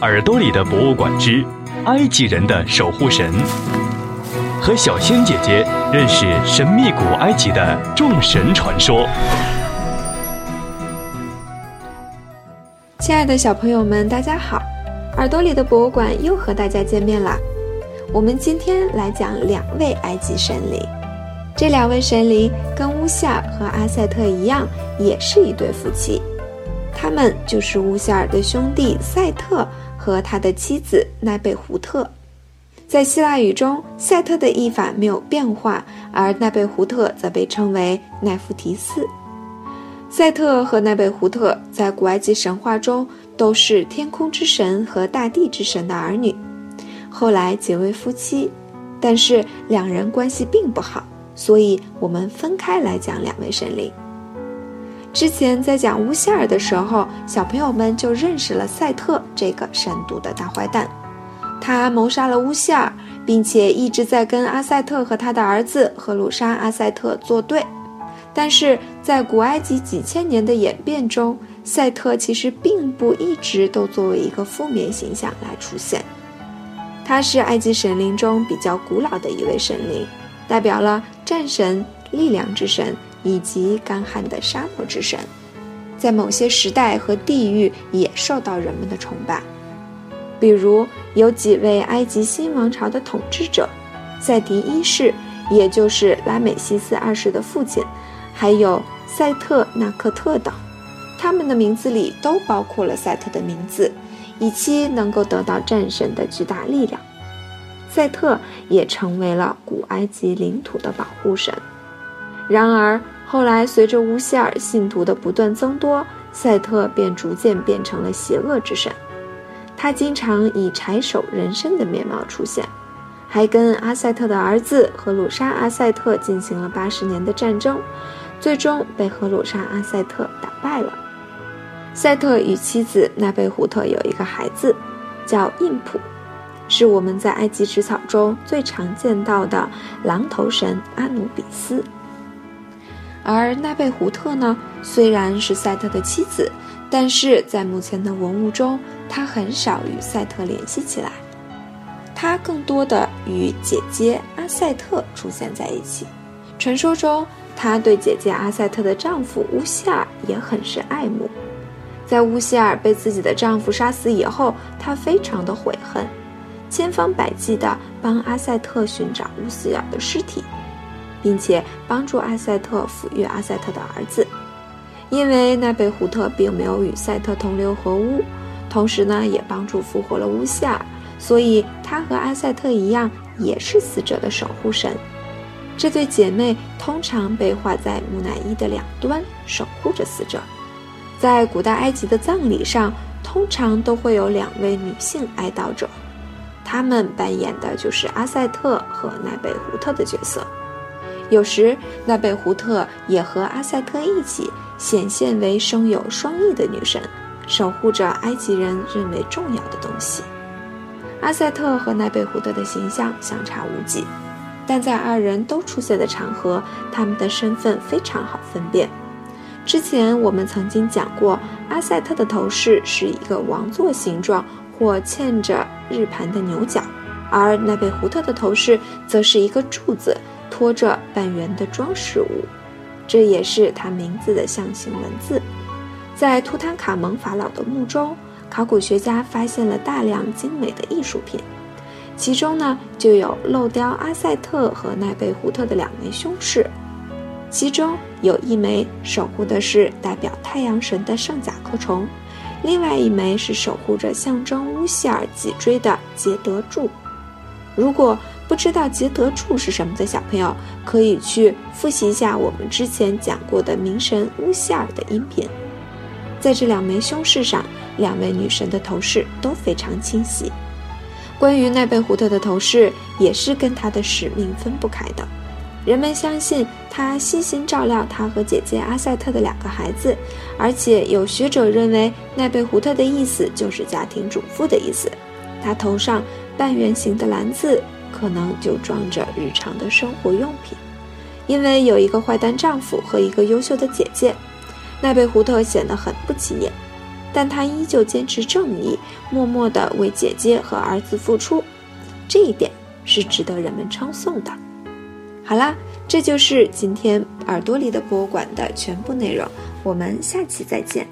耳朵里的博物馆之埃及人的守护神，和小仙姐姐认识神秘古埃及的众神传说。亲爱的小朋友们，大家好！耳朵里的博物馆又和大家见面啦。我们今天来讲两位埃及神灵。这两位神灵跟乌夏和阿塞特一样，也是一对夫妻。他们就是乌希尔的兄弟赛特和他的妻子奈贝胡特。在希腊语中，赛特的译法没有变化，而奈贝胡特则被称为奈夫提斯。赛特和奈贝胡特在古埃及神话中都是天空之神和大地之神的儿女，后来结为夫妻，但是两人关系并不好。所以，我们分开来讲两位神灵。之前在讲乌希尔的时候，小朋友们就认识了赛特这个善毒的大坏蛋。他谋杀了乌希尔，并且一直在跟阿塞特和他的儿子荷鲁沙阿塞特作对。但是在古埃及几千年的演变中，赛特其实并不一直都作为一个负面形象来出现。他是埃及神灵中比较古老的一位神灵。代表了战神、力量之神以及干旱的沙漠之神，在某些时代和地域也受到人们的崇拜。比如有几位埃及新王朝的统治者，赛迪一世，也就是拉美西斯二世的父亲，还有赛特纳克特等，他们的名字里都包括了赛特的名字，以期能够得到战神的巨大力量。赛特也成为了古埃及领土的保护神。然而，后来随着乌希尔信徒的不断增多，赛特便逐渐变成了邪恶之神。他经常以柴手人身的面貌出现，还跟阿塞特的儿子荷鲁沙阿塞特进行了八十年的战争，最终被荷鲁沙阿塞特打败了。赛特与妻子纳贝胡特有一个孩子，叫印普。是我们在埃及纸草中最常见到的狼头神阿努比斯，而奈贝胡特呢，虽然是赛特的妻子，但是在目前的文物中，她很少与赛特联系起来，她更多的与姐姐阿赛特出现在一起。传说中，她对姐姐阿赛特的丈夫乌西尔也很是爱慕，在乌西尔被自己的丈夫杀死以后，她非常的悔恨。千方百计地帮阿赛特寻找乌希尔的尸体，并且帮助阿塞特抚育阿塞特的儿子。因为奈贝胡特并没有与赛特同流合污，同时呢也帮助复活了乌夏尔，所以他和阿塞特一样，也是死者的守护神。这对姐妹通常被画在木乃伊的两端，守护着死者。在古代埃及的葬礼上，通常都会有两位女性哀悼者。她们扮演的就是阿塞特和奈贝胡特的角色，有时奈贝胡特也和阿塞特一起显现为生有双翼的女神，守护着埃及人认为重要的东西。阿塞特和奈贝胡特的形象相差无几，但在二人都出现的场合，他们的身份非常好分辨。之前我们曾经讲过，阿塞特的头饰是一个王座形状。或嵌着日盘的牛角，而奈贝胡特的头饰则是一个柱子，托着半圆的装饰物，这也是他名字的象形文字。在图坦卡蒙法老的墓中，考古学家发现了大量精美的艺术品，其中呢就有镂雕阿塞特和奈贝胡特的两枚胸饰，其中有一枚守护的是代表太阳神的圣甲壳虫。另外一枚是守护着象征乌希尔脊椎的杰德柱。如果不知道杰德柱是什么的小朋友，可以去复习一下我们之前讲过的冥神乌希尔的音频。在这两枚胸饰上，两位女神的头饰都非常清晰。关于奈贝胡特的头饰，也是跟她的使命分不开的。人们相信他悉心照料他和姐姐阿塞特的两个孩子，而且有学者认为奈贝胡特的意思就是家庭主妇的意思。他头上半圆形的篮子可能就装着日常的生活用品。因为有一个坏蛋丈夫和一个优秀的姐姐，奈贝胡特显得很不起眼。但他依旧坚持正义，默默地为姐姐和儿子付出，这一点是值得人们称颂的。好啦，这就是今天耳朵里的博物馆的全部内容，我们下期再见。